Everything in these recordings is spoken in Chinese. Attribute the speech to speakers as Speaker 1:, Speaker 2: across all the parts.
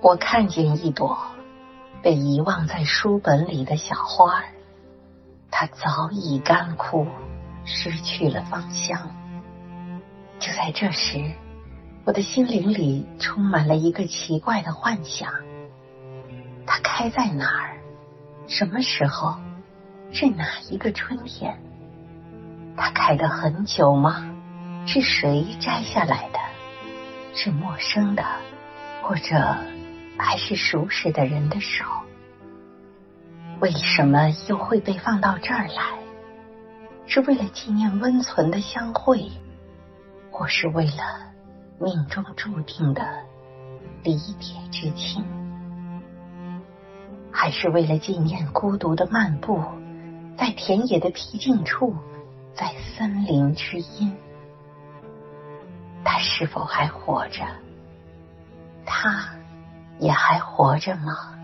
Speaker 1: 我看见一朵被遗忘在书本里的小花儿，它早已干枯，失去了芳香。就在这时，我的心灵里充满了一个奇怪的幻想：它开在哪儿？什么时候？是哪一个春天？它开得很久吗？是谁摘下来的？是陌生的，或者还是熟识的人的手？为什么又会被放到这儿来？是为了纪念温存的相会，或是为了命中注定的离别之情？还是为了纪念孤独的漫步，在田野的僻静处？在森林之阴，他是否还活着？他也还活着吗？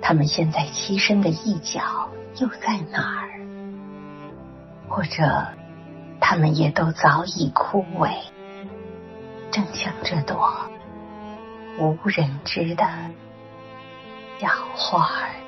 Speaker 1: 他们现在栖身的一角又在哪儿？或者，他们也都早已枯萎，正像这朵无人知的小花儿。